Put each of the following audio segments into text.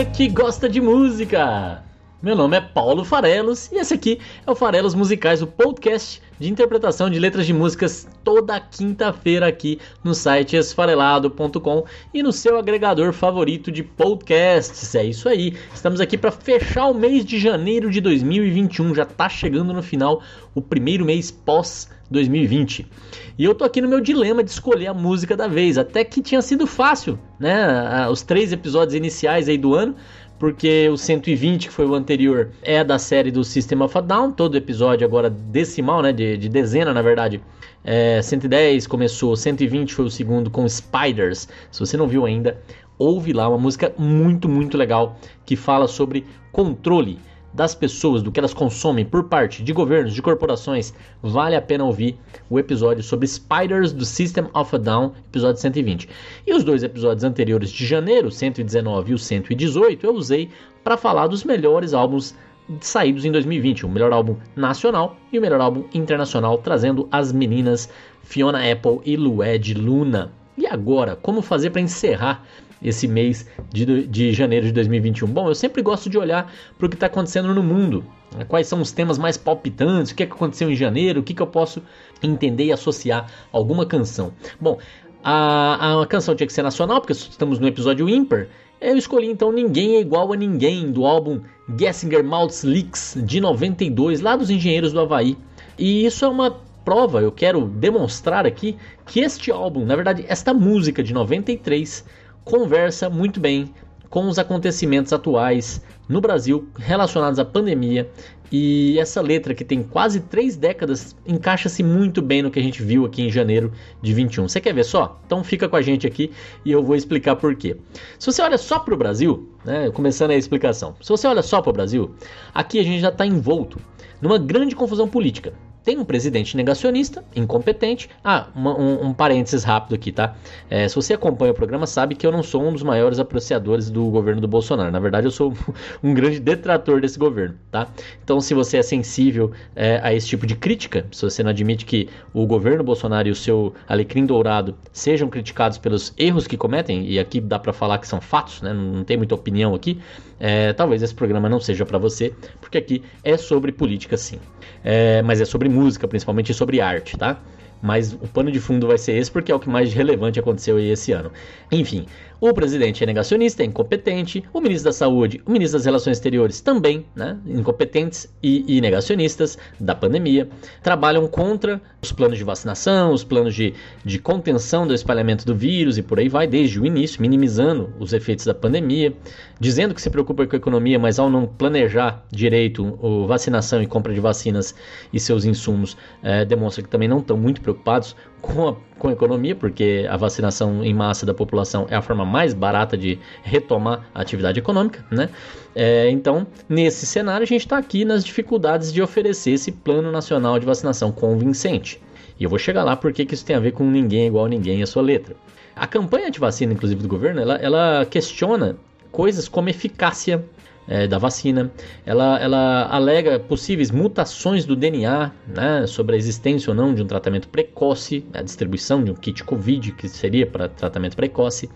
Você que gosta de música! Meu nome é Paulo Farelos e esse aqui é o Farelos Musicais, o podcast de interpretação de letras de músicas toda quinta-feira aqui no site esfarelado.com e no seu agregador favorito de podcasts. É isso aí, estamos aqui para fechar o mês de janeiro de 2021, já tá chegando no final, o primeiro mês pós 2020. E eu tô aqui no meu dilema de escolher a música da vez, até que tinha sido fácil, né? Os três episódios iniciais aí do ano, porque o 120, que foi o anterior, é da série do System of a Down, todo episódio agora decimal, né? De, de dezena, na verdade. É, 110 começou, 120 foi o segundo com Spiders. Se você não viu ainda, ouve lá uma música muito, muito legal que fala sobre controle das pessoas, do que elas consomem por parte de governos, de corporações, vale a pena ouvir o episódio sobre Spiders do System of a Down, episódio 120. E os dois episódios anteriores de janeiro, o 119 e o 118, eu usei para falar dos melhores álbuns saídos em 2020, o melhor álbum nacional e o melhor álbum internacional, trazendo as meninas Fiona Apple e Lued Luna. E agora, como fazer para encerrar esse mês de, de janeiro de 2021? Bom, eu sempre gosto de olhar para o que está acontecendo no mundo. né? Quais são os temas mais palpitantes? O que, é que aconteceu em janeiro? O que, que eu posso entender e associar a alguma canção? Bom, a, a canção tinha que ser nacional, porque estamos no episódio ímpar. Eu escolhi então Ninguém é Igual a Ninguém, do álbum Gessinger Maltz Leaks, de 92, lá dos Engenheiros do Havaí. E isso é uma prova, eu quero demonstrar aqui, que este álbum, na verdade, esta música de 93, conversa muito bem com os acontecimentos atuais no Brasil relacionados à pandemia. E essa letra, que tem quase três décadas, encaixa-se muito bem no que a gente viu aqui em janeiro de 21. Você quer ver só? Então fica com a gente aqui e eu vou explicar por quê. Se você olha só para o Brasil, né, começando a explicação, se você olha só para o Brasil, aqui a gente já está envolto numa grande confusão política. Tem um presidente negacionista, incompetente. Ah, uma, um, um, parênteses rápido aqui, tá? É, se você acompanha o programa, sabe que eu não sou um dos maiores apreciadores do governo do Bolsonaro. Na verdade, eu sou um grande detrator desse governo, tá? Então, se você é sensível é, a esse tipo de crítica, se você não admite que o governo Bolsonaro e o seu alecrim dourado sejam criticados pelos erros que cometem, e aqui dá para falar que são fatos, né? Não, não tem muita opinião aqui. É, talvez esse programa não seja para você, porque aqui é sobre política, sim. É, mas é sobre música, principalmente sobre arte, tá? Mas o pano de fundo vai ser esse porque é o que mais relevante aconteceu aí esse ano. Enfim, o presidente é negacionista, é incompetente, o ministro da Saúde, o ministro das Relações Exteriores também, né, incompetentes e, e negacionistas da pandemia, trabalham contra os planos de vacinação, os planos de, de contenção do espalhamento do vírus e por aí vai, desde o início, minimizando os efeitos da pandemia, dizendo que se preocupa com a economia, mas ao não planejar direito a vacinação e compra de vacinas e seus insumos, é, demonstra que também não estão muito preocupados com a, com a economia, porque a vacinação em massa da população é a forma mais barata de retomar a atividade econômica, né? É, então, nesse cenário, a gente está aqui nas dificuldades de oferecer esse plano nacional de vacinação convincente. E eu vou chegar lá porque que isso tem a ver com ninguém igual a ninguém a sua letra. A campanha anti-vacina, inclusive, do governo, ela, ela questiona coisas como eficácia é, da vacina. Ela, ela alega possíveis mutações do DNA, né, sobre a existência ou não de um tratamento precoce, a distribuição de um kit Covid que seria para tratamento precoce.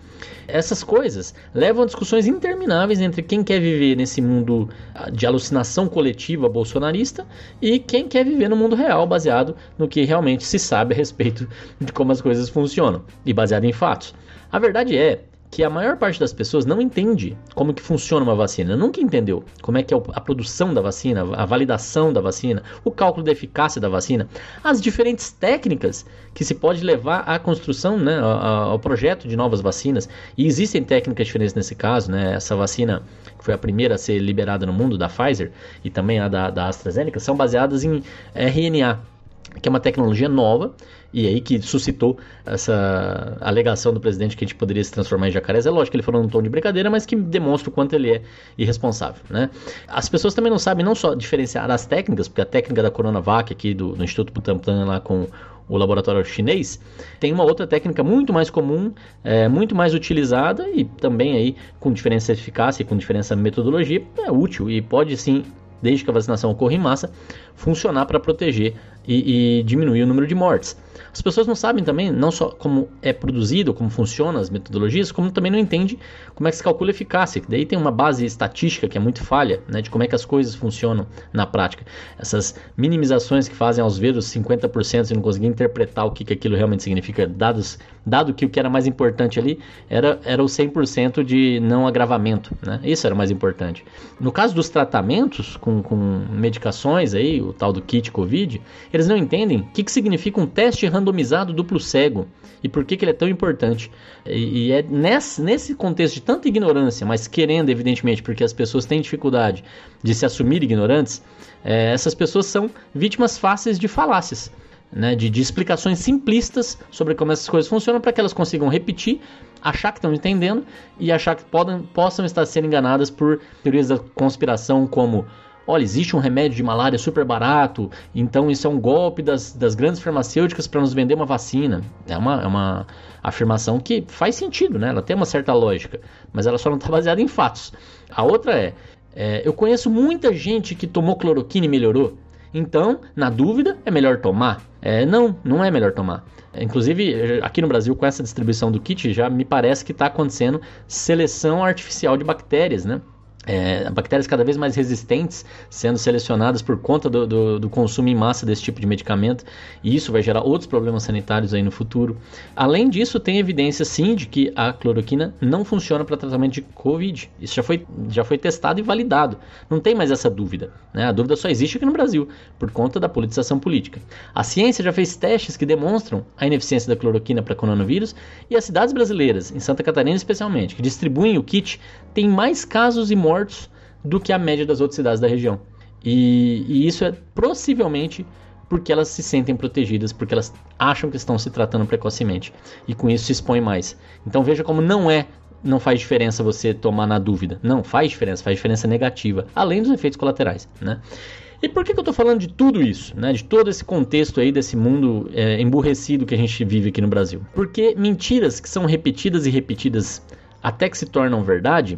Essas coisas levam a discussões intermináveis entre quem quer viver nesse mundo de alucinação coletiva bolsonarista e quem quer viver no mundo real, baseado no que realmente se sabe a respeito de como as coisas funcionam e baseado em fatos. A verdade é que a maior parte das pessoas não entende como que funciona uma vacina, nunca entendeu como é que é a produção da vacina, a validação da vacina, o cálculo da eficácia da vacina, as diferentes técnicas que se pode levar à construção, né, ao projeto de novas vacinas. E existem técnicas diferentes nesse caso, né? Essa vacina que foi a primeira a ser liberada no mundo da Pfizer e também a da, da AstraZeneca são baseadas em RNA, que é uma tecnologia nova e aí que suscitou essa alegação do presidente que a gente poderia se transformar em jacarés. É lógico que ele falou num tom de brincadeira, mas que demonstra o quanto ele é irresponsável, né? As pessoas também não sabem não só diferenciar as técnicas, porque a técnica da Coronavac aqui do, do Instituto Butantan lá com o laboratório chinês, tem uma outra técnica muito mais comum, é, muito mais utilizada e também aí com diferença de eficácia e com diferença de metodologia, é útil e pode sim desde que a vacinação ocorra em massa, funcionar para proteger e, e, diminuir o número de mortes. As pessoas não sabem também, não só como é produzido, como funcionam as metodologias, como também não entendem como é que se calcula a eficácia. Daí tem uma base estatística que é muito falha, né, de como é que as coisas funcionam na prática. Essas minimizações que fazem aos ver os 50% e não conseguir interpretar o que, que aquilo realmente significa, dados, dado que o que era mais importante ali era, era o 100% de não agravamento. Né? Isso era o mais importante. No caso dos tratamentos com, com medicações, aí, o tal do kit COVID, eles não entendem o que, que significa um teste randomizado duplo cego e por que, que ele é tão importante. E, e é nesse, nesse contexto de tanta ignorância, mas querendo, evidentemente, porque as pessoas têm dificuldade de se assumir ignorantes, é, essas pessoas são vítimas fáceis de falácias. Né, de, de, explicações simplistas sobre como essas coisas funcionam para que elas consigam repetir, achar que estão entendendo e achar que podem, possam estar sendo enganadas por teorias da conspiração como olha, existe um remédio de malária super barato, então isso é um golpe das, das grandes farmacêuticas para nos vender uma vacina. É uma, é uma afirmação que faz sentido, né? Ela tem uma certa lógica, mas ela só não está baseada em fatos. A outra é, é, eu conheço muita gente que tomou cloroquina e melhorou. Então, na dúvida, é melhor tomar? É, não, não é melhor tomar. Inclusive, aqui no Brasil, com essa distribuição do kit, já me parece que está acontecendo seleção artificial de bactérias, né? É, bactérias cada vez mais resistentes sendo selecionadas por conta do, do, do, consumo em massa desse tipo de medicamento, e isso vai gerar outros problemas sanitários aí no futuro. Além disso, tem evidência sim de que a cloroquina não funciona para tratamento de Covid. Isso já foi, já foi testado e validado. Não tem mais essa dúvida. Né? A dúvida só existe aqui no Brasil, por conta da politização política. A ciência já fez testes que demonstram a ineficiência da cloroquina para coronavírus, e as cidades brasileiras, em Santa Catarina especialmente, que distribuem o kit, têm mais casos e mortes mortos do que a média das outras cidades da região. E, e, isso é possivelmente porque elas se sentem protegidas, porque elas acham que estão se tratando precocemente e com isso se expõem mais. Então veja como não é, não faz diferença você tomar na dúvida. Não, faz diferença, faz diferença negativa, além dos efeitos colaterais, né? E por que, que eu estou falando de tudo isso, né? de todo esse contexto aí desse mundo é, emburrecido que a gente vive aqui no Brasil? Porque mentiras que são repetidas e repetidas até que se tornam verdade,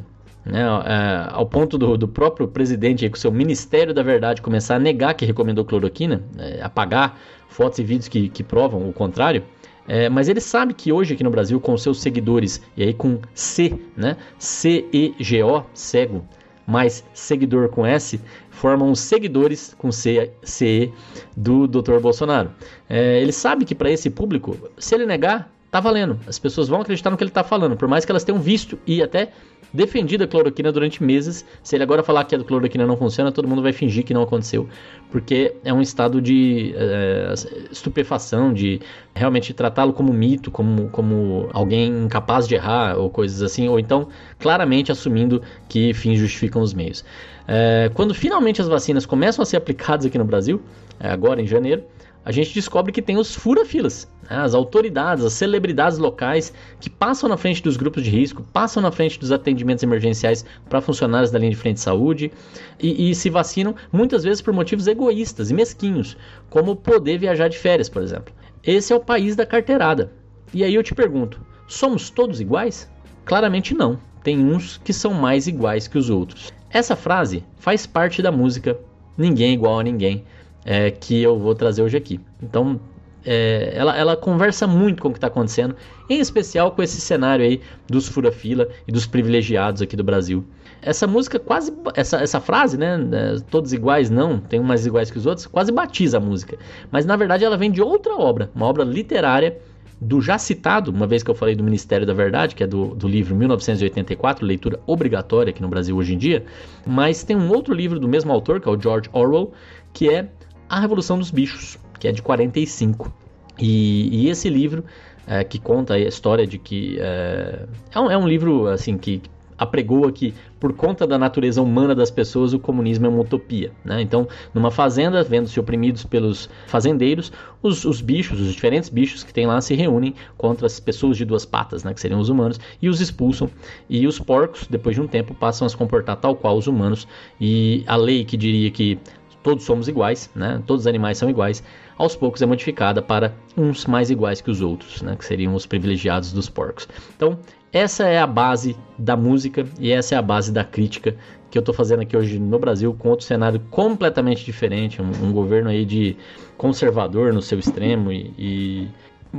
né, é, ao ponto do, do, próprio presidente, aí, com seu Ministério da Verdade, começar a negar que recomendou cloroquina, é, apagar fotos e vídeos que, que provam o contrário. É, mas ele sabe que hoje aqui no Brasil, com seus seguidores, e aí com C, né? C-E-G-O, cego, mais seguidor com S, formam os seguidores com C, C do Dr. Bolsonaro. É, ele sabe que para esse público, se ele negar, tá valendo. As pessoas vão acreditar no que ele está falando, por mais que elas tenham visto e até defendido a cloroquina durante meses. Se ele agora falar que a cloroquina não funciona, todo mundo vai fingir que não aconteceu, porque é um estado de é, estupefação, de realmente tratá-lo como mito, como, como alguém incapaz de errar ou coisas assim, ou então claramente assumindo que fins justificam os meios. É, quando finalmente as vacinas começam a ser aplicadas aqui no Brasil, é, agora em janeiro, a gente descobre que tem os fura-filas, né? as autoridades, as celebridades locais que passam na frente dos grupos de risco, passam na frente dos atendimentos emergenciais para funcionários da linha de frente de saúde e, e, se vacinam muitas vezes por motivos egoístas e mesquinhos, como poder viajar de férias, por exemplo. Esse é o país da carteirada. E aí eu te pergunto: somos todos iguais? Claramente não. Tem uns que são mais iguais que os outros. Essa frase faz parte da música Ninguém é igual a ninguém é, que eu vou trazer hoje aqui. Então, é, ela, ela conversa muito com o que está acontecendo, em especial com esse cenário aí dos fura-fila e dos privilegiados aqui do Brasil. Essa música quase, essa, essa frase, né, é, todos iguais não, tem um mais iguais que os outros, quase batiza a música. Mas na verdade ela vem de outra obra, uma obra literária do já citado, uma vez que eu falei do Ministério da Verdade, que é do, do livro 1984, leitura obrigatória aqui no Brasil hoje em dia, mas tem um outro livro do mesmo autor, que é o George Orwell, que é a Revolução dos Bichos, que é de 45. E, e esse livro, é, que conta a história de que. É, é, um, é um livro assim que apregoa que, por conta da natureza humana das pessoas, o comunismo é uma utopia. Né? Então, numa fazenda, vendo-se oprimidos pelos fazendeiros, os, os, bichos, os diferentes bichos que tem lá, se reúnem contra as pessoas de duas patas, né, que seriam os humanos, e os expulsam. E os porcos, depois de um tempo, passam a se comportar tal qual os humanos. E a lei que diria que todos somos iguais, né? todos os animais são iguais, aos poucos é modificada para uns mais iguais que os outros, né? que seriam os privilegiados dos porcos. Então, essa é a base da música e essa é a base da crítica que eu estou fazendo aqui hoje no Brasil com outro cenário completamente diferente, um, um governo aí de conservador no seu extremo e, e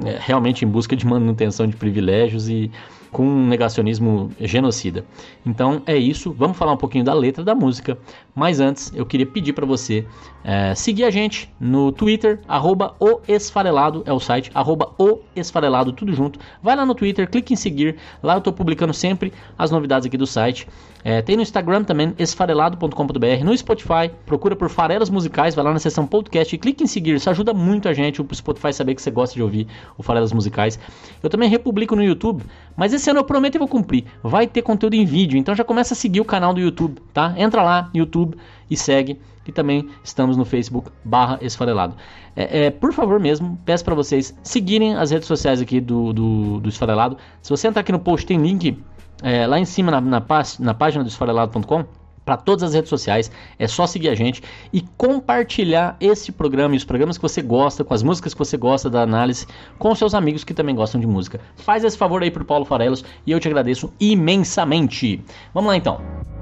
é, realmente em busca de manutenção de privilégios e com um negacionismo genocida. Então é isso, vamos falar um pouquinho da letra da música, mas antes eu queria pedir para você é, seguir a gente no Twitter, arroba o esfarelado, é o site, arroba o esfarelado, tudo junto. Vai lá no Twitter, clique em seguir, lá eu estou publicando sempre as novidades aqui do site. É, tem no Instagram também, esfarelado.com.br, no Spotify, procura por Farelas Musicais, vai lá na seção podcast e clique em seguir, isso ajuda muito a gente, o Spotify saber que você gosta de ouvir o Farelas Musicais. Eu também republico no YouTube, mas esse ano eu prometo e vou cumprir. Vai ter conteúdo em vídeo, então já começa a seguir o canal do YouTube, tá? Entra lá, YouTube, e segue. E também estamos no Facebook barra Esfarelado. É, é, por favor mesmo, peço para vocês seguirem as redes sociais aqui do, do, do Esfarelado. Se você entrar aqui no post, tem link é, lá em cima na, na, na página do esfarelado.com para todas as redes sociais. É só seguir a gente e compartilhar esse programa e os programas que você gosta, com as músicas que você gosta da análise, com seus amigos que também gostam de música. Faz esse favor aí pro Paulo Farelos e eu te agradeço imensamente. Vamos lá então.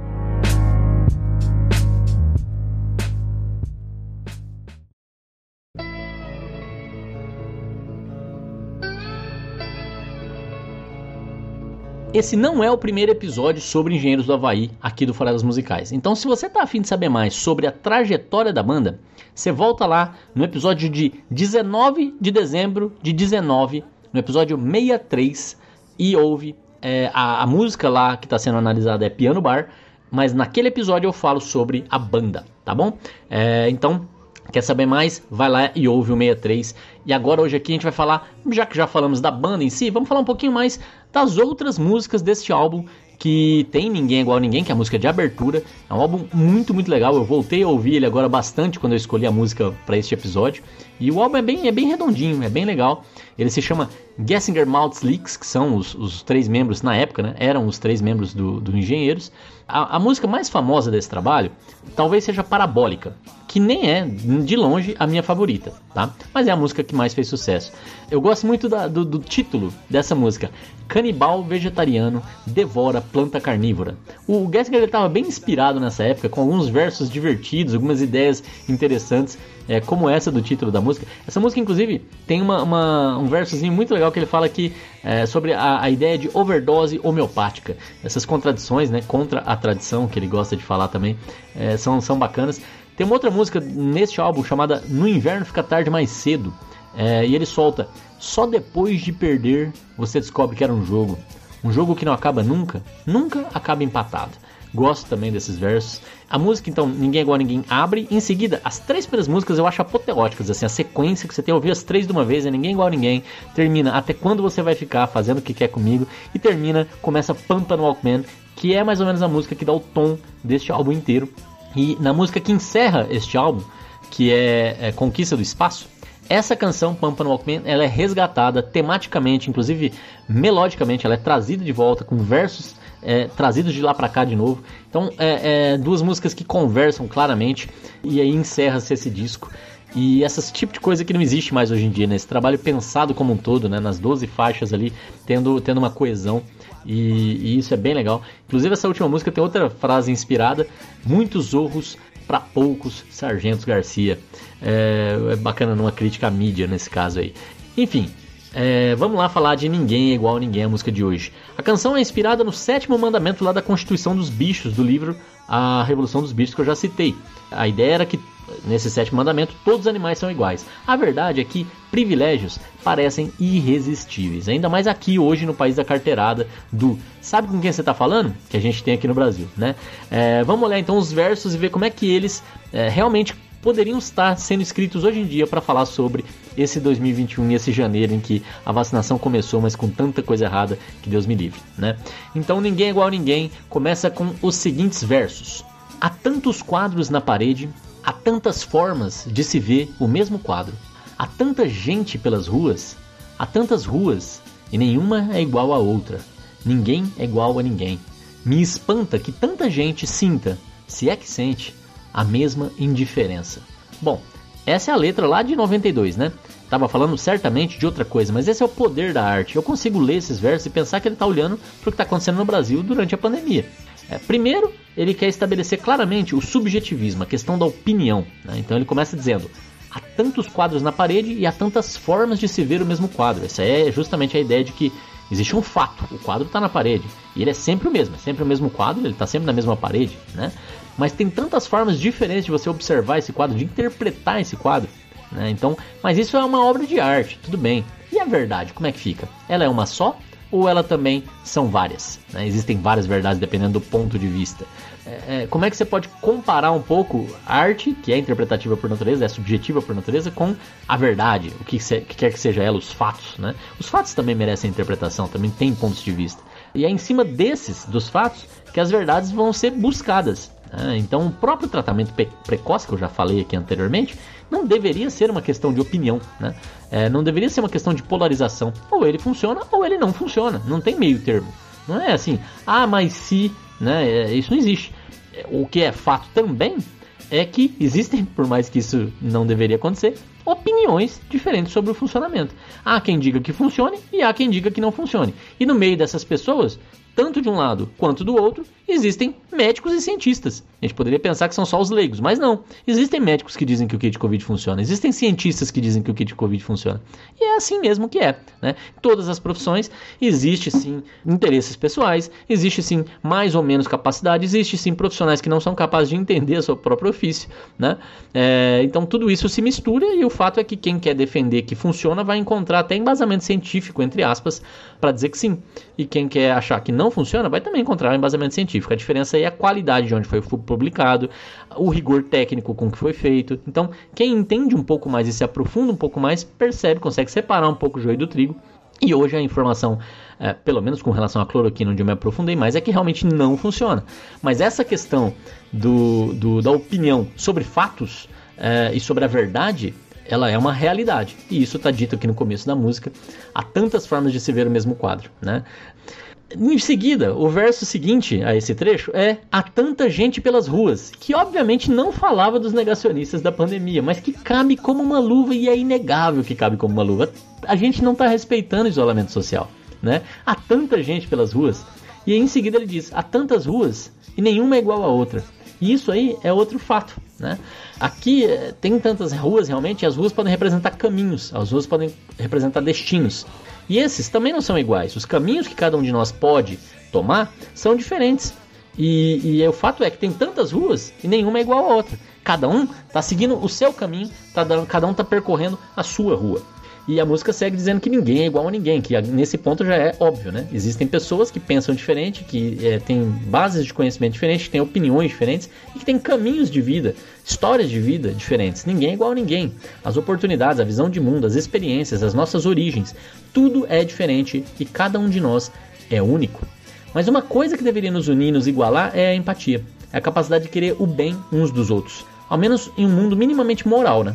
Esse não é o primeiro episódio sobre Engenheiros do Havaí aqui do Fora das Musicais. Então, se você está afim de saber mais sobre a trajetória da banda, você volta lá no episódio de 19 de dezembro de 19, no episódio 63, e ouve é, a, a música lá que está sendo analisada é Piano Bar, mas naquele episódio eu falo sobre a banda, tá bom? É, então, Quer saber mais? Vai lá e ouve o 63. E agora hoje aqui a gente vai falar, já que já falamos da banda em si, vamos falar um pouquinho mais das outras músicas deste álbum que tem Ninguém Igual a Ninguém, que é a música de abertura. É um álbum muito, muito legal. Eu voltei a ouvir ele agora bastante quando eu escolhi a música para este episódio. E o álbum é bem, é bem redondinho, é bem legal. Ele se chama Gessinger Maltz Leaks, que são os, os, três membros, na época, né? Eram os três membros do, do Engenheiros. A, a música mais famosa desse trabalho talvez seja Parabólica, que nem é, de longe, a minha favorita, tá? Mas é a música que mais fez sucesso. Eu gosto muito da, do, do, título dessa música. Canibal vegetariano devora planta carnívora. O Gessinger estava bem inspirado nessa época, com alguns versos divertidos, algumas ideias interessantes é, como essa do título da música. Essa música, inclusive, tem uma, uma um versozinho muito legal que ele fala aqui é, sobre a, a, ideia de overdose homeopática. Essas contradições, né, contra a tradição, que ele gosta de falar também, é, são, são bacanas. Tem uma outra música neste álbum chamada No Inverno Fica Tarde Mais Cedo. É, e ele solta: Só depois de perder você descobre que era um jogo. Um jogo que não acaba nunca, nunca acaba empatado. Gosto também desses versos. A música, então, Ninguém é Igual a Ninguém abre. Em seguida, as três primeiras músicas eu acho apoteóticas. Assim, a sequência que você tem ouvir as três de uma vez é Ninguém é Igual a Ninguém. Termina Até Quando Você Vai Ficar Fazendo o Que Quer Comigo. E termina, começa Pampa no Walkman, que é mais ou menos a música que dá o tom deste álbum inteiro. E na música que encerra este álbum, que é, é Conquista do Espaço, essa canção, Pampa no Walkman, ela é resgatada tematicamente, inclusive melodicamente, ela é trazida de volta com versos é, trazidos de lá para cá de novo. Então, é, é, duas músicas que conversam claramente e aí encerra-se esse disco. E esse tipo de coisa que não existe mais hoje em dia, né? Esse trabalho pensado como um todo, né? Nas 12 faixas ali, tendo, tendo uma coesão. E, e isso é bem legal. Inclusive, essa última música tem outra frase inspirada: Muitos zorros para poucos Sargentos Garcia. É, é bacana numa crítica à mídia nesse caso aí. Enfim, é, vamos lá falar de Ninguém é Igual a Ninguém, a música de hoje. A canção é inspirada no sétimo mandamento lá da Constituição dos Bichos, do livro A Revolução dos Bichos, que eu já citei. A ideia era que, nesse sétimo mandamento, todos os animais são iguais. A verdade é que privilégios parecem irresistíveis, ainda mais aqui hoje no país da carteirada do sabe com quem você está falando? Que a gente tem aqui no Brasil, né? É, vamos olhar então os versos e ver como é que eles é, realmente poderiam estar sendo escritos hoje em dia para falar sobre esse 2021 e esse janeiro em que a vacinação começou, mas com tanta coisa errada que Deus me livre, né? Então ninguém é igual a ninguém. Começa com os seguintes versos: Há tantos quadros na parede, há tantas formas de se ver o mesmo quadro. Há tanta gente pelas ruas, há tantas ruas e nenhuma é igual a outra. Ninguém é igual a ninguém. Me espanta que tanta gente sinta, se é que sente, a mesma indiferença. Bom, essa é a letra lá de 92, né? Tava falando certamente de outra coisa, mas esse é o poder da arte. Eu consigo ler esses versos e pensar que ele está olhando para o que está acontecendo no Brasil durante a pandemia. É, primeiro, ele quer estabelecer claramente o subjetivismo, a questão da opinião. Né? Então ele começa dizendo: há tantos quadros na parede e há tantas formas de se ver o mesmo quadro. Essa é justamente a ideia de que existe um fato, o quadro está na parede e ele é sempre o mesmo, é sempre o mesmo quadro, ele está sempre na mesma parede, né? Mas tem tantas formas diferentes de você observar esse quadro, de interpretar esse quadro, né? Então, mas isso é uma obra de arte, tudo bem. E a verdade, como é que fica? Ela é uma só ou ela também são várias? Né? Existem várias verdades dependendo do ponto de vista. É, é, como é que você pode comparar um pouco a arte, que é interpretativa por natureza, é subjetiva por natureza, com a verdade, o que, se, que quer que seja ela, os fatos, né? Os fatos também merecem interpretação, também têm pontos de vista. E é em cima desses, dos fatos, que as verdades vão ser buscadas. Né? Então, o próprio tratamento precoce, que eu já falei aqui anteriormente, não deveria ser uma questão de opinião, né? É, não deveria ser uma questão de polarização. Ou ele funciona ou ele não funciona. Não tem meio termo. Não é assim, ah, mas se, né? É, isso não existe. O que é fato também é que existem, por mais que isso não deveria acontecer, opiniões diferentes sobre o funcionamento. Há quem diga que funcione e há quem diga que não funcione. E no meio dessas pessoas, tanto de um lado quanto do outro, existem médicos e cientistas. A gente poderia pensar que são só os leigos, mas não. Existem médicos que dizem que o kit Covid funciona, existem cientistas que dizem que o kit Covid funciona. E é assim mesmo que é. Né? Todas as profissões existe sim interesses pessoais, existe sim mais ou menos capacidade, existe sim profissionais que não são capazes de entender o seu próprio ofício. Né? É, então tudo isso se mistura e o fato é que quem quer defender que funciona vai encontrar até embasamento científico, entre aspas, para dizer que sim. E quem quer achar que não funciona vai também encontrar embasamento científico. A diferença aí é a qualidade de onde foi publicado, o rigor técnico com que foi feito. Então, quem entende um pouco mais e se aprofunda um pouco mais, percebe, consegue separar um pouco o joio do trigo. E hoje a informação, é, pelo menos com relação à cloroquina, onde eu me aprofundei mais, é que realmente não funciona. Mas essa questão do, do da opinião sobre fatos é, e sobre a verdade ela é uma realidade. E isso está dito aqui no começo da música. Há tantas formas de se ver o mesmo quadro, né? Em seguida, o verso seguinte a esse trecho é Há tanta gente pelas ruas, que obviamente não falava dos negacionistas da pandemia, mas que cabe como uma luva e é inegável que cabe como uma luva. A gente não está respeitando o isolamento social, né? Há tanta gente pelas ruas. E aí, em seguida ele diz: há tantas ruas e nenhuma é igual a outra. E isso aí é outro fato, né? Aqui eh, tem tantas ruas realmente, e as ruas podem representar caminhos, as ruas podem representar destinos. E esses também não são iguais. Os caminhos que cada um de nós pode tomar são diferentes. E, e o fato é que tem tantas ruas e nenhuma é igual a outra. Cada um está seguindo o seu caminho, tá cada um está percorrendo a sua rua. E a música segue dizendo que ninguém é igual a ninguém, que nesse ponto já é óbvio, né? Existem pessoas que pensam diferente, que é, têm bases de conhecimento diferentes, que têm opiniões diferentes e que têm caminhos de vida, histórias de vida diferentes. Ninguém é igual a ninguém. As oportunidades, a visão de mundo, as experiências, as nossas origens, tudo é diferente e cada um de nós é único. Mas uma coisa que deveria nos unir nos igualar é a empatia, é a capacidade de querer o bem uns dos outros, ao menos em um mundo minimamente moral, né?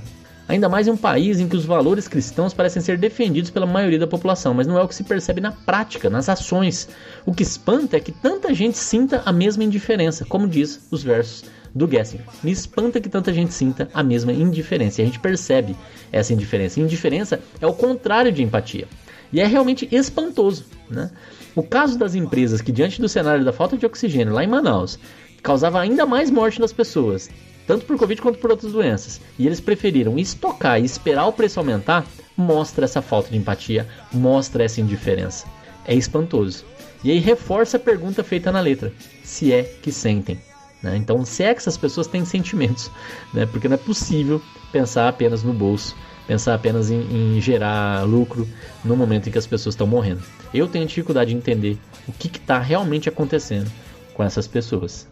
Ainda mais em um país em que os valores cristãos parecem ser defendidos pela maioria da população, mas não é o que se percebe na prática, nas ações. O que espanta é que tanta gente sinta a mesma indiferença, como diz os versos do Gessinger. Me espanta que tanta gente sinta a mesma indiferença. E a gente percebe essa indiferença. indiferença é o contrário de empatia. E é realmente espantoso. Né? O caso das empresas que, diante do cenário da falta de oxigênio lá em Manaus, causava ainda mais morte nas pessoas, tanto por Covid quanto por outras doenças, e eles preferiram estocar e esperar o preço aumentar, mostra essa falta de empatia, mostra essa indiferença. É espantoso. E aí reforça a pergunta feita na letra: se é que sentem. Né? Então, se é que essas pessoas têm sentimentos, né? porque não é possível pensar apenas no bolso, pensar apenas em, em gerar lucro no momento em que as pessoas estão morrendo. Eu tenho dificuldade de entender o que está realmente acontecendo com essas pessoas.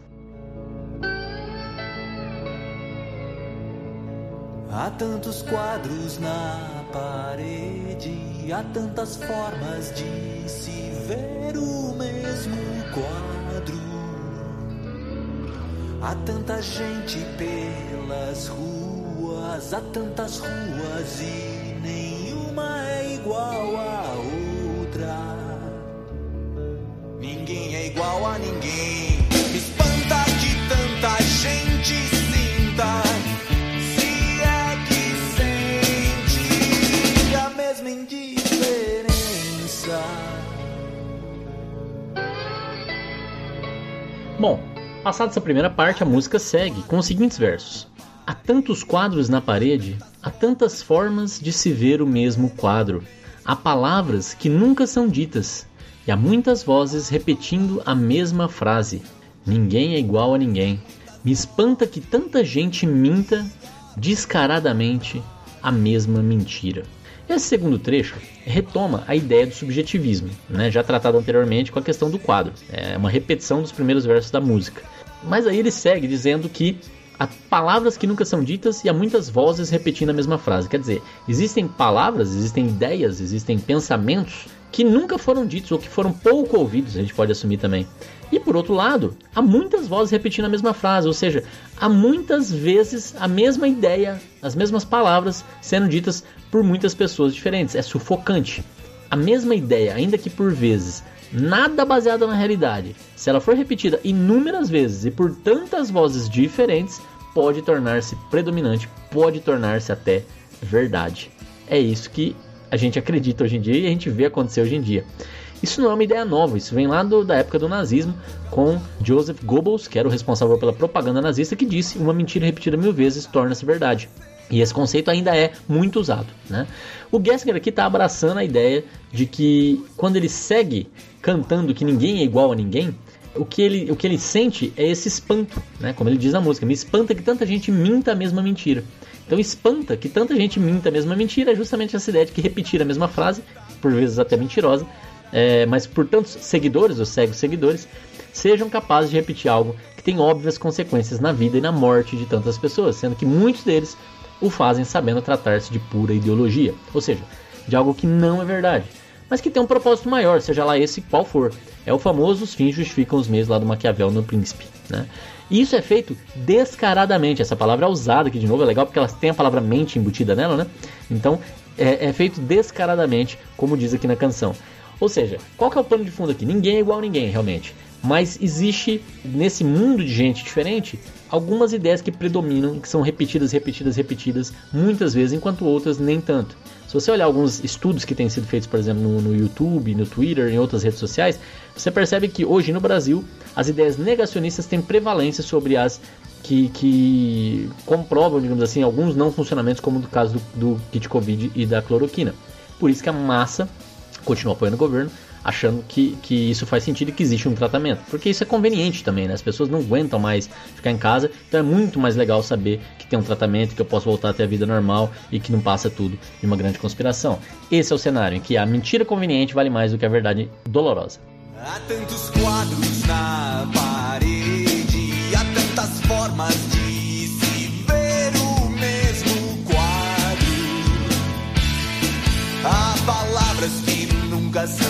Há tantos quadros na parede, há tantas formas de se ver o mesmo quadro. Há tanta gente pelas ruas, há tantas ruas e nenhuma é igual a outra. Ninguém é igual a ninguém. Passada essa primeira parte, a música segue com os seguintes versos: Há tantos quadros na parede, há tantas formas de se ver o mesmo quadro. Há palavras que nunca são ditas, e há muitas vozes repetindo a mesma frase. Ninguém é igual a ninguém. Me espanta que tanta gente minta descaradamente a mesma mentira. Esse segundo trecho retoma a ideia do subjetivismo, né, já tratado anteriormente com a questão do quadro. É uma repetição dos primeiros versos da música. Mas aí ele segue dizendo que há palavras que nunca são ditas e há muitas vozes repetindo a mesma frase. Quer dizer, existem palavras, existem ideias, existem pensamentos que nunca foram ditos ou que foram pouco ouvidos, a gente pode assumir também. E por outro lado, há muitas vozes repetindo a mesma frase, ou seja, há muitas vezes a mesma ideia, as mesmas palavras sendo ditas por muitas pessoas diferentes. É sufocante. A mesma ideia, ainda que por vezes nada baseada na realidade, se ela for repetida inúmeras vezes e por tantas vozes diferentes, pode tornar-se predominante, pode tornar-se até verdade. É isso que a gente acredita hoje em dia e a gente vê acontecer hoje em dia. Isso não é uma ideia nova, isso vem lá do, da época do nazismo, com Joseph Goebbels, que era o responsável pela propaganda nazista, que disse: uma mentira repetida mil vezes torna-se verdade. E esse conceito ainda é muito usado. Né? O Gessinger aqui está abraçando a ideia de que quando ele segue cantando que ninguém é igual a ninguém, o que ele, o que ele sente é esse espanto, né? como ele diz na música: me espanta que tanta gente minta a mesma mentira. Então espanta que tanta gente minta a mesma mentira é justamente essa ideia de que repetir a mesma frase, por vezes até mentirosa, é, mas por tantos seguidores, ou cegos seguidores, sejam capazes de repetir algo que tem óbvias consequências na vida e na morte de tantas pessoas, sendo que muitos deles o fazem sabendo tratar-se de pura ideologia, ou seja, de algo que não é verdade, mas que tem um propósito maior, seja lá esse qual for. É o famoso os fins justificam os meios lá do Maquiavel no Príncipe, né? E isso é feito descaradamente. Essa palavra é usada aqui de novo, é legal porque ela tem a palavra mente embutida nela, né? Então é, é feito descaradamente, como diz aqui na canção. Ou seja, qual que é o pano de fundo aqui? Ninguém é igual a ninguém, realmente. Mas existe nesse mundo de gente diferente algumas ideias que predominam e que são repetidas, repetidas, repetidas muitas vezes, enquanto outras nem tanto. Se você olhar alguns estudos que têm sido feitos, por exemplo, no, no YouTube, no Twitter, em outras redes sociais, você percebe que hoje no Brasil as ideias negacionistas têm prevalência sobre as que, que comprovam, digamos assim, alguns não funcionamentos, como no caso do, do kit Covid e da cloroquina. Por isso que a massa continua apoiando o governo, achando que, que isso faz sentido e que existe um tratamento. Porque isso é conveniente também, né? As pessoas não aguentam mais ficar em casa, então é muito mais legal saber que tem um tratamento, que eu posso voltar até a vida normal e que não passa tudo de uma grande conspiração. Esse é o cenário em que a mentira conveniente vale mais do que a verdade dolorosa. Há tantos quadros na parede, há tantas formas de se ver mesmo quadro. Há palavras que nunca são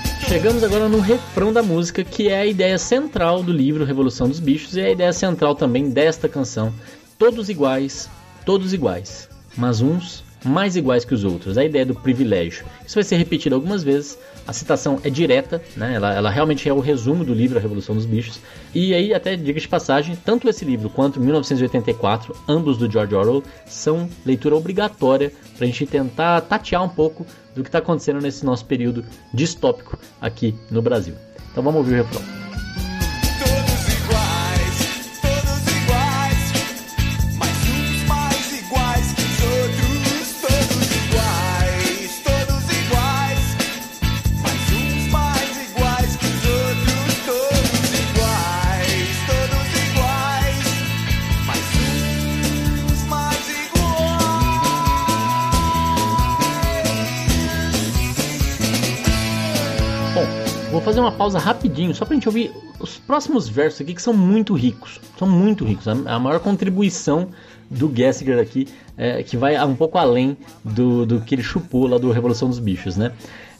chegamos agora no refrão da música, que é a ideia central do livro Revolução dos Bichos e é a ideia central também desta canção. Todos iguais, todos iguais, mas uns mais iguais que os outros. A ideia do privilégio. Isso vai ser repetido algumas vezes. A citação é direta, né? ela, ela realmente é o resumo do livro A Revolução dos Bichos. E aí, até diga de passagem, tanto esse livro quanto 1984, ambos do George Orwell, são leitura obrigatória para a gente tentar tatear um pouco do que está acontecendo nesse nosso período distópico aqui no Brasil. Então vamos ouvir o refrão. Uma pausa rapidinho, só pra gente ouvir os próximos versos aqui que são muito ricos. São muito ricos. A, a maior contribuição do Gessinger aqui, é, que vai um pouco além do, do que ele chupou lá do Revolução dos Bichos, né?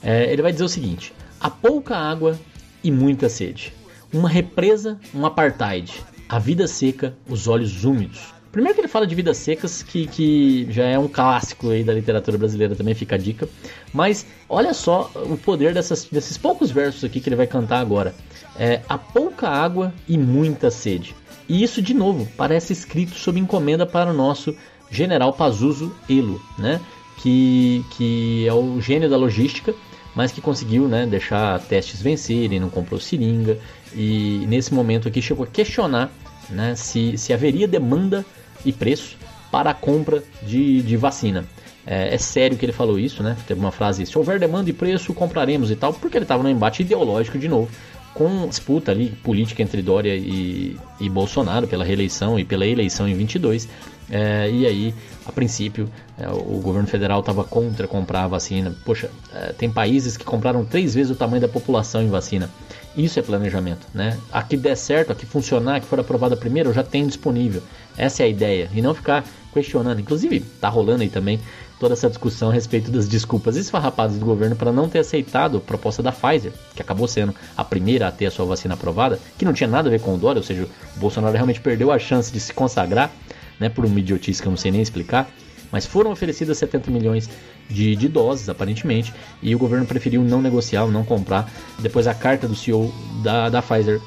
É, ele vai dizer o seguinte: há pouca água e muita sede. Uma represa, um apartheid. A vida seca, os olhos úmidos. Primeiro que ele fala de vidas secas, que, que já é um clássico aí da literatura brasileira, também fica a dica. Mas olha só o poder dessas, desses poucos versos aqui que ele vai cantar agora. É, há pouca água e muita sede. E isso, de novo, parece escrito sob encomenda para o nosso general Pazuzu Elo, né? Que, que é o gênio da logística, mas que conseguiu né, deixar testes vencerem, não comprou seringa. E nesse momento aqui chegou a questionar né, se, se haveria demanda e preço para a compra de, de vacina. É, é, sério que ele falou isso, né? Teve uma frase: se houver demanda e preço, compraremos e tal, porque ele estava no embate ideológico de novo, com disputa ali política entre Dória e, e Bolsonaro pela reeleição e pela eleição em 22. É, e aí, a princípio, é, o governo federal estava contra comprar a vacina. Poxa, é, tem países que compraram três vezes o tamanho da população em vacina. Isso é planejamento, né? A que der certo, a que funcionar, a que for aprovada primeiro, eu já tenho disponível. Essa é a ideia. E não ficar questionando. Inclusive, tá rolando aí também toda essa discussão a respeito das desculpas esfarrapadas do governo para não ter aceitado a proposta da Pfizer, que acabou sendo a primeira a ter a sua vacina aprovada, que não tinha nada a ver com o Dória, ou seja, o Bolsonaro realmente perdeu a chance de se consagrar, né, por uma idiotice que eu não sei nem explicar. Mas foram oferecidas 70 milhões de, de doses, aparentemente, e o governo preferiu não negociar, não comprar. Depois a carta do CEO da, da Pfizer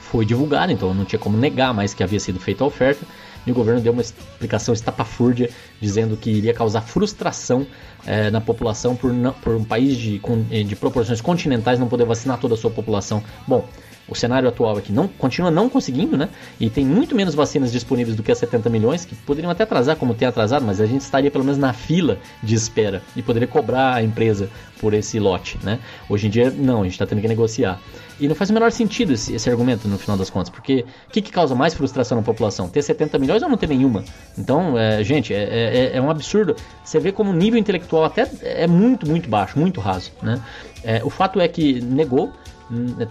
foi divulgada, então não tinha como negar mais que havia sido feita a oferta. E o governo deu uma explicação estapafúrdia, dizendo que iria causar frustração é, na população por, não, por um país de, de proporções continentais não poder vacinar toda a sua população. Bom, o cenário atual é que não, continua não conseguindo, né? E tem muito menos vacinas disponíveis do que as 70 milhões, que poderiam até atrasar, como tem atrasado, mas a gente estaria pelo menos na fila de espera e poderia cobrar a empresa por esse lote, né? Hoje em dia, não, a gente está tendo que negociar. E não faz o menor sentido esse, esse argumento no final das contas, porque o que, que, causa mais frustração na população? Ter 70 milhões ou não ter nenhuma? Então, é, gente, é, é, é, um absurdo. Você vê como o nível intelectual até é muito, muito baixo, muito raso, né? É, o fato é que negou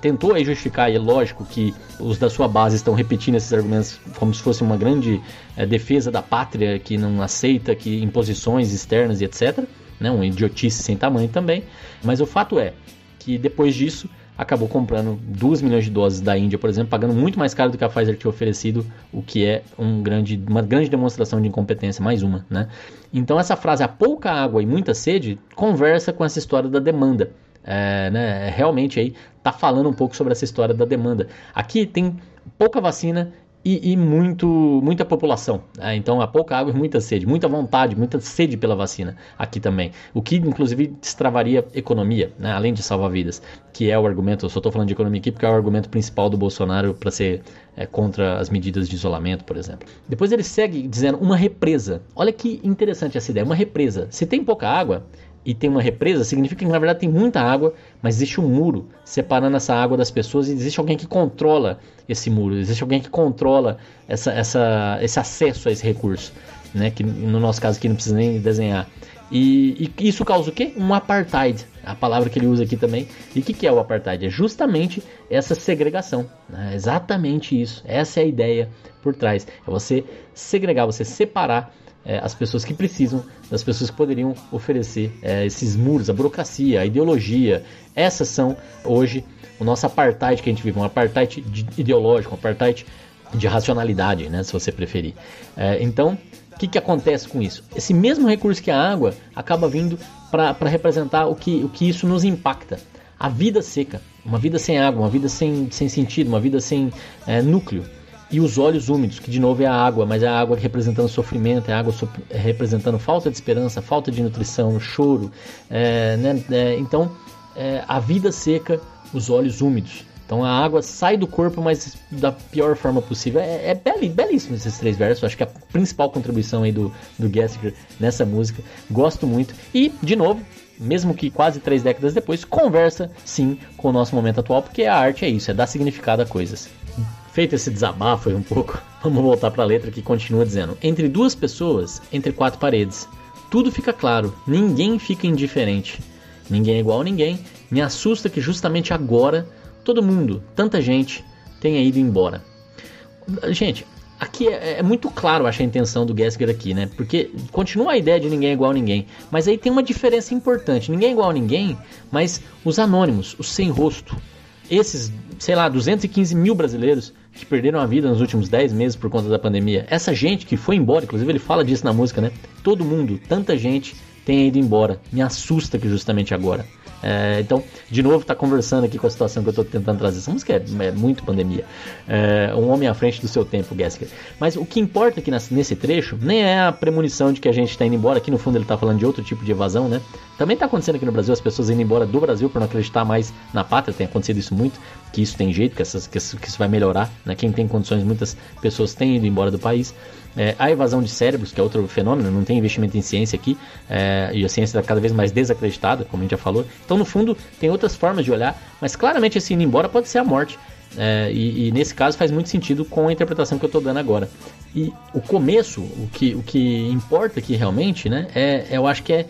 tentou aí justificar, e é lógico que os da sua base estão repetindo esses argumentos como se fosse uma grande é, defesa da pátria que não aceita que imposições externas e etc. Né, um idiotice sem tamanho também. Mas o fato é que depois disso acabou comprando 2 milhões de doses da Índia, por exemplo, pagando muito mais caro do que a Pfizer tinha oferecido, o que é um grande, uma grande demonstração de incompetência, mais uma, né? Então essa frase, a pouca água e muita sede, conversa com essa história da demanda é, né, realmente aí tá falando um pouco sobre essa história da demanda. Aqui tem pouca vacina e, e muito, muita população. Né? Então há pouca água e muita sede, muita vontade, muita sede pela vacina aqui também. O que inclusive destravaria economia, né? além de salvar vidas, que é o argumento. Eu só estou falando de economia aqui porque é o argumento principal do Bolsonaro para ser é, contra as medidas de isolamento, por exemplo. Depois ele segue dizendo uma represa. Olha que interessante essa ideia, uma represa. Se tem pouca água, e tem uma represa, significa que na verdade tem muita água, mas existe um muro separando essa água das pessoas e existe alguém que controla esse muro, existe alguém que controla essa, essa, esse acesso a esse recurso, né? Que no nosso caso aqui não precisa nem desenhar. E, e isso causa o quê? Um apartheid, a palavra que ele usa aqui também. E o que, que é o apartheid? É justamente essa segregação. Né? Exatamente isso. Essa é a ideia por trás. É você segregar, você separar é, as pessoas que precisam, das pessoas que poderiam oferecer é, esses muros, a burocracia, a ideologia. Essas são hoje o nosso apartheid que a gente vive, um apartheid ideológico, um apartheid de racionalidade, né, se você preferir. É, então, o que, que acontece com isso? Esse mesmo recurso que a água acaba vindo para representar o que, o que isso nos impacta. A vida seca, uma vida sem água, uma vida sem, sem sentido, uma vida sem é, núcleo e os olhos úmidos, que de novo é a água, mas é a água representando sofrimento, é a água so representando falta de esperança, falta de nutrição, choro. É, né? é, então, é, a vida seca, os olhos úmidos. Então a água sai do corpo, mas da pior forma possível. É, é belíssimo esses três versos. Acho que é a principal contribuição aí do, do Gessinger nessa música. Gosto muito. E, de novo, mesmo que quase três décadas depois, conversa sim com o nosso momento atual, porque a arte é isso, é dar significado a coisas. Feito esse desabafo aí um pouco, vamos voltar para a letra que continua dizendo: Entre duas pessoas, entre quatro paredes, tudo fica claro, ninguém fica indiferente. Ninguém é igual a ninguém, Me assusta que justamente agora todo mundo, tanta gente, tenha ido embora. Gente, aqui é, é muito claro, acho, a intenção do Gessger aqui, né? Porque continua a ideia de ninguém é igual a ninguém. Mas aí tem uma diferença importante. Ninguém é igual a ninguém, mas os anônimos, os sem rosto, esses, sei lá, 215 mil brasileiros que perderam a vida nos últimos 10 meses por conta da pandemia. Essa gente que foi embora, inclusive ele fala disso na música, né? Todo mundo, tanta gente tenha ido embora. Me assusta que justamente agora. É, então, de novo, tá conversando aqui com a situação que eu tô tentando trazer. Essa música é, é muito pandemia. É, um homem à frente do seu tempo, Gasker. Mas o que importa aqui nesse trecho nem é a premonição de que a gente tá indo embora. Aqui no fundo ele tá falando de outro tipo de evasão, né? Também tá acontecendo aqui no Brasil as pessoas indo embora do Brasil por não acreditar mais na pátria. Tem acontecido isso muito, que isso tem jeito, que, essas, que isso vai melhorar. Né? Quem tem condições, muitas pessoas têm ido embora do país. É, a evasão de cérebros, que é outro fenômeno, não tem investimento em ciência aqui, é, e a ciência está cada vez mais desacreditada, como a gente já falou. Então, no fundo, tem outras formas de olhar, mas claramente esse indo embora pode ser a morte. É, e, e, nesse caso faz muito sentido com a interpretação que eu estou dando agora. E o começo, o que, o que importa aqui realmente, né, é, eu acho que é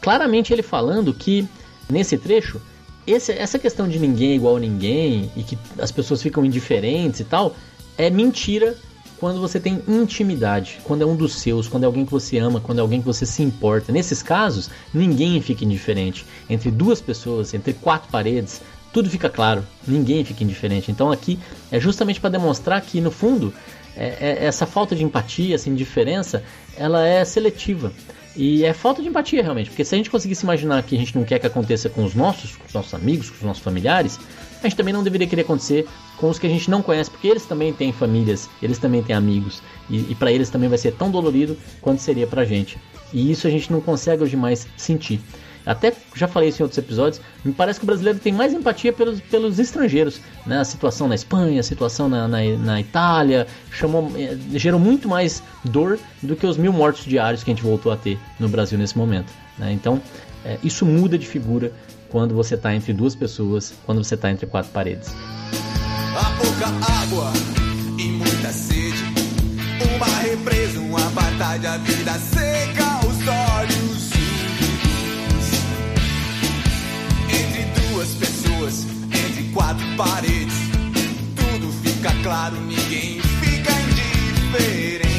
claramente ele falando que nesse trecho esse, essa questão de ninguém é igual a ninguém e que as pessoas ficam indiferentes e tal é mentira quando você tem intimidade, quando é um dos seus, quando é alguém que você ama, quando é alguém que você se importa. Nesses casos, ninguém fica indiferente. Entre duas pessoas, entre quatro paredes, tudo fica claro, ninguém fica indiferente. Então aqui é justamente para demonstrar que no fundo é, é, essa falta de empatia, essa indiferença, ela é seletiva. E é falta de empatia realmente, porque se a gente conseguisse imaginar que a gente não quer que aconteça com os nossos, com os nossos amigos, com os nossos familiares, a gente também não deveria querer acontecer com os que a gente não conhece, porque eles também têm famílias, eles também têm amigos, e, e para eles também vai ser tão dolorido quanto seria pra gente. E isso a gente não consegue hoje mais sentir. Até já falei isso em outros episódios, me parece que o brasileiro tem mais empatia pelos, pelos estrangeiros. Né? A situação na Espanha, a situação na, na, na Itália, chamou, eh, gerou muito mais dor do que os mil mortos diários que a gente voltou a ter no Brasil nesse momento. Né? Então, é, isso muda de figura quando você está entre duas pessoas, quando você está entre quatro paredes. Há pouca água e muita sede. Uma represa, uma batalha, a vida seca paredes, tudo fica claro, ninguém fica indiferente.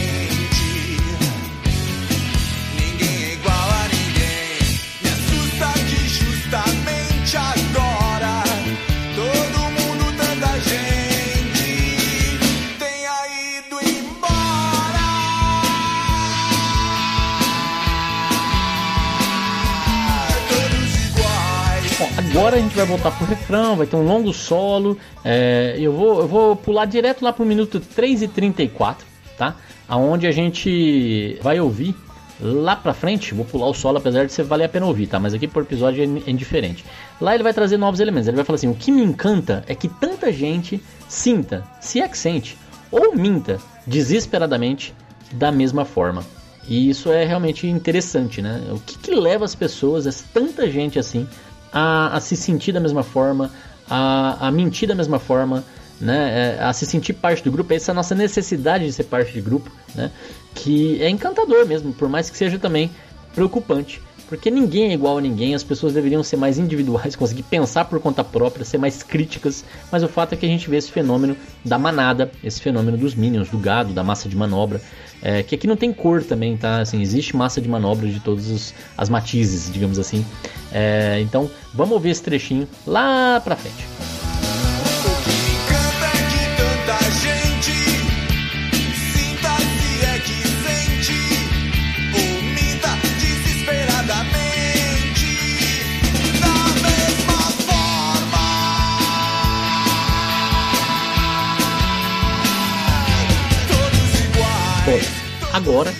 Agora a gente vai voltar pro refrão, vai ter um longo solo. É, eu, vou, eu vou pular direto lá pro minuto 3 e 34, tá? Aonde a gente vai ouvir lá pra frente. Vou pular o solo, apesar de ser valer a pena ouvir, tá? Mas aqui por episódio é, é indiferente. Lá ele vai trazer novos elementos. Ele vai falar assim: o que me encanta é que tanta gente sinta, se é que sente, ou minta desesperadamente da mesma forma. E isso é realmente interessante, né? O que, que leva as pessoas, tanta gente assim, a, a se sentir da mesma forma, a, a mentir da mesma forma, né? É, a se sentir parte do grupo, essa nossa necessidade de ser parte de grupo, né? Que é encantador mesmo, por mais que seja também preocupante. Porque ninguém é igual a ninguém, as pessoas deveriam ser mais individuais, conseguir pensar por conta própria, ser mais críticas, mas o fato é que a gente vê esse fenômeno da manada, esse fenômeno dos minions, do gado, da massa de manobra, é, que aqui não tem cor também, tá? Assim, existe massa de manobra de todas as matizes, digamos assim. É, então, vamos ouvir esse trechinho lá pra frente. Agora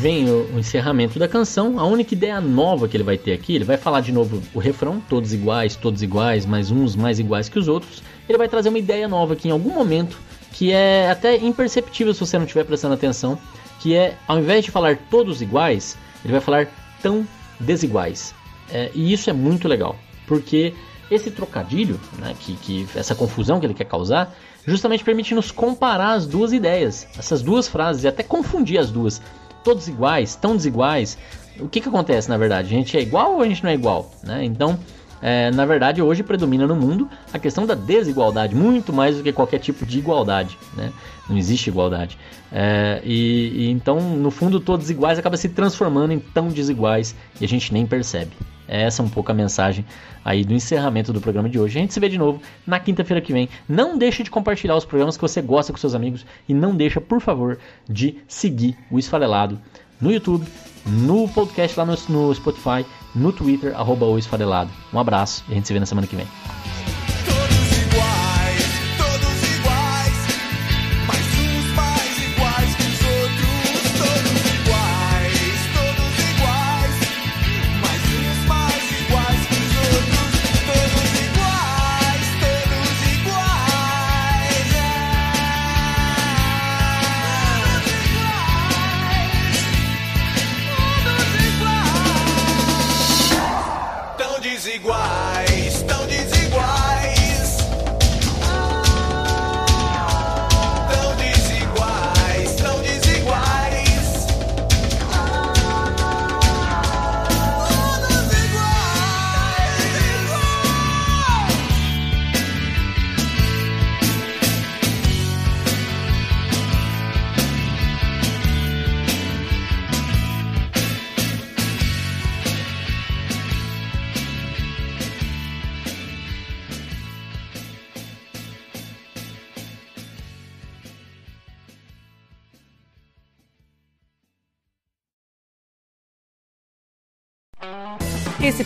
vem o, encerramento da canção. A única ideia nova que ele vai ter aqui, ele vai falar de novo o refrão, todos iguais, todos iguais, mas uns mais iguais que os outros. Ele vai trazer uma ideia nova aqui em algum momento, que é até imperceptível se você não estiver prestando atenção, que é, ao invés de falar todos iguais, ele vai falar tão desiguais. É, e isso é muito legal, porque esse trocadilho, né, que, que essa confusão que ele quer causar, justamente permite nos comparar as duas ideias, essas duas frases, e até confundir as duas. Todos iguais, tão desiguais. O que, que acontece na verdade? A gente é igual ou a gente não é igual? Né? Então, É, na verdade, hoje predomina no mundo a questão da desigualdade, muito mais do que qualquer tipo de igualdade. Né? Não existe igualdade. É, e, e então, no fundo, todos iguais acaba se transformando em tão desiguais e a gente nem percebe. Essa é um pouco a mensagem aí do encerramento do programa de hoje. A gente se vê de novo na quinta-feira que vem. Não deixe de compartilhar os programas que você gosta com seus amigos e não deixa, por favor, de seguir o Esfarelado no YouTube, no podcast lá no, no Spotify, no Twitter, arroba o Esfarelado. Um abraço e a gente se vê na semana que vem.